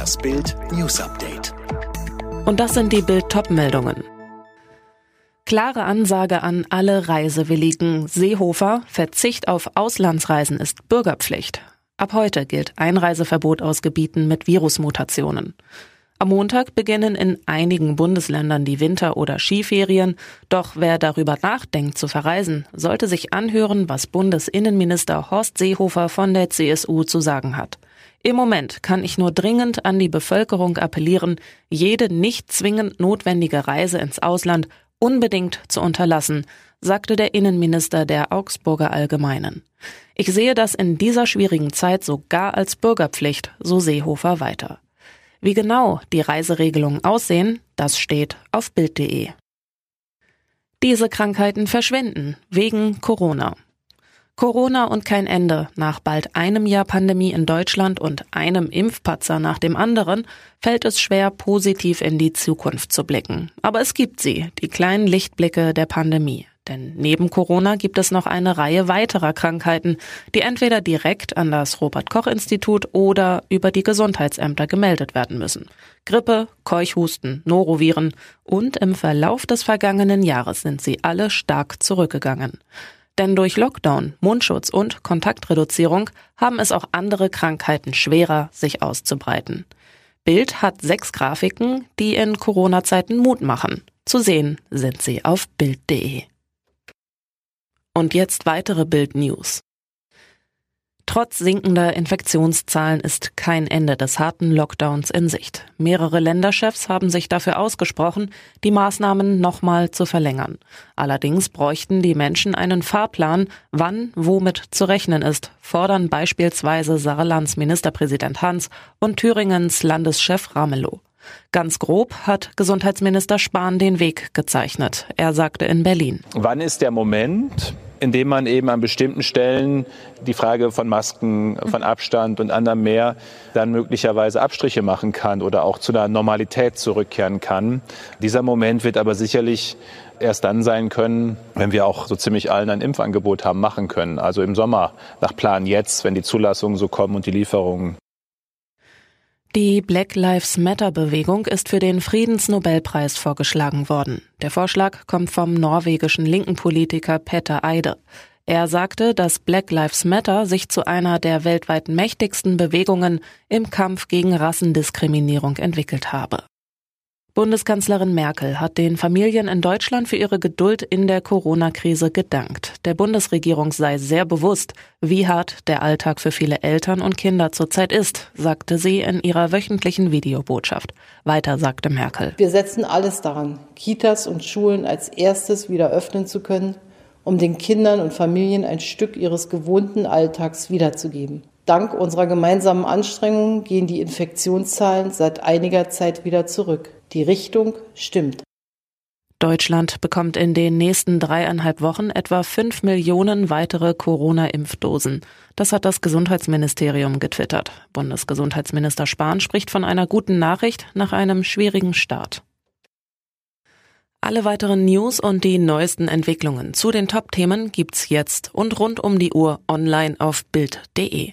Das Bild News Update. Und das sind die Bild-Top-Meldungen. Klare Ansage an alle Reisewilligen. Seehofer, Verzicht auf Auslandsreisen ist Bürgerpflicht. Ab heute gilt Einreiseverbot aus Gebieten mit Virusmutationen. Am Montag beginnen in einigen Bundesländern die Winter- oder Skiferien. Doch wer darüber nachdenkt zu verreisen, sollte sich anhören, was Bundesinnenminister Horst Seehofer von der CSU zu sagen hat. Im Moment kann ich nur dringend an die Bevölkerung appellieren, jede nicht zwingend notwendige Reise ins Ausland unbedingt zu unterlassen, sagte der Innenminister der Augsburger Allgemeinen. Ich sehe das in dieser schwierigen Zeit sogar als Bürgerpflicht, so Seehofer weiter. Wie genau die Reiseregelungen aussehen, das steht auf Bild.de. Diese Krankheiten verschwinden wegen Corona. Corona und kein Ende. Nach bald einem Jahr Pandemie in Deutschland und einem Impfpatzer nach dem anderen fällt es schwer, positiv in die Zukunft zu blicken. Aber es gibt sie, die kleinen Lichtblicke der Pandemie. Denn neben Corona gibt es noch eine Reihe weiterer Krankheiten, die entweder direkt an das Robert Koch Institut oder über die Gesundheitsämter gemeldet werden müssen. Grippe, Keuchhusten, Noroviren und im Verlauf des vergangenen Jahres sind sie alle stark zurückgegangen. Denn durch Lockdown, Mundschutz und Kontaktreduzierung haben es auch andere Krankheiten schwerer, sich auszubreiten. Bild hat sechs Grafiken, die in Corona-Zeiten Mut machen. Zu sehen sind sie auf Bild.de. Und jetzt weitere Bild News. Trotz sinkender Infektionszahlen ist kein Ende des harten Lockdowns in Sicht. Mehrere Länderchefs haben sich dafür ausgesprochen, die Maßnahmen nochmal zu verlängern. Allerdings bräuchten die Menschen einen Fahrplan, wann womit zu rechnen ist, fordern beispielsweise Saarlands Ministerpräsident Hans und Thüringens Landeschef Ramelow. Ganz grob hat Gesundheitsminister Spahn den Weg gezeichnet. Er sagte in Berlin. Wann ist der Moment, indem man eben an bestimmten Stellen die Frage von Masken, von Abstand und anderem mehr dann möglicherweise Abstriche machen kann oder auch zu einer Normalität zurückkehren kann. Dieser Moment wird aber sicherlich erst dann sein können, wenn wir auch so ziemlich allen ein Impfangebot haben machen können. Also im Sommer nach Plan jetzt, wenn die Zulassungen so kommen und die Lieferungen. Die Black Lives Matter Bewegung ist für den Friedensnobelpreis vorgeschlagen worden. Der Vorschlag kommt vom norwegischen linken Politiker Petter Eide. Er sagte, dass Black Lives Matter sich zu einer der weltweit mächtigsten Bewegungen im Kampf gegen Rassendiskriminierung entwickelt habe. Bundeskanzlerin Merkel hat den Familien in Deutschland für ihre Geduld in der Corona-Krise gedankt. Der Bundesregierung sei sehr bewusst, wie hart der Alltag für viele Eltern und Kinder zurzeit ist, sagte sie in ihrer wöchentlichen Videobotschaft. Weiter sagte Merkel. Wir setzen alles daran, Kitas und Schulen als erstes wieder öffnen zu können, um den Kindern und Familien ein Stück ihres gewohnten Alltags wiederzugeben. Dank unserer gemeinsamen Anstrengungen gehen die Infektionszahlen seit einiger Zeit wieder zurück. Die Richtung stimmt. Deutschland bekommt in den nächsten dreieinhalb Wochen etwa fünf Millionen weitere Corona-Impfdosen. Das hat das Gesundheitsministerium getwittert. Bundesgesundheitsminister Spahn spricht von einer guten Nachricht nach einem schwierigen Start. Alle weiteren News und die neuesten Entwicklungen zu den Top-Themen gibt's jetzt und rund um die Uhr online auf Bild.de.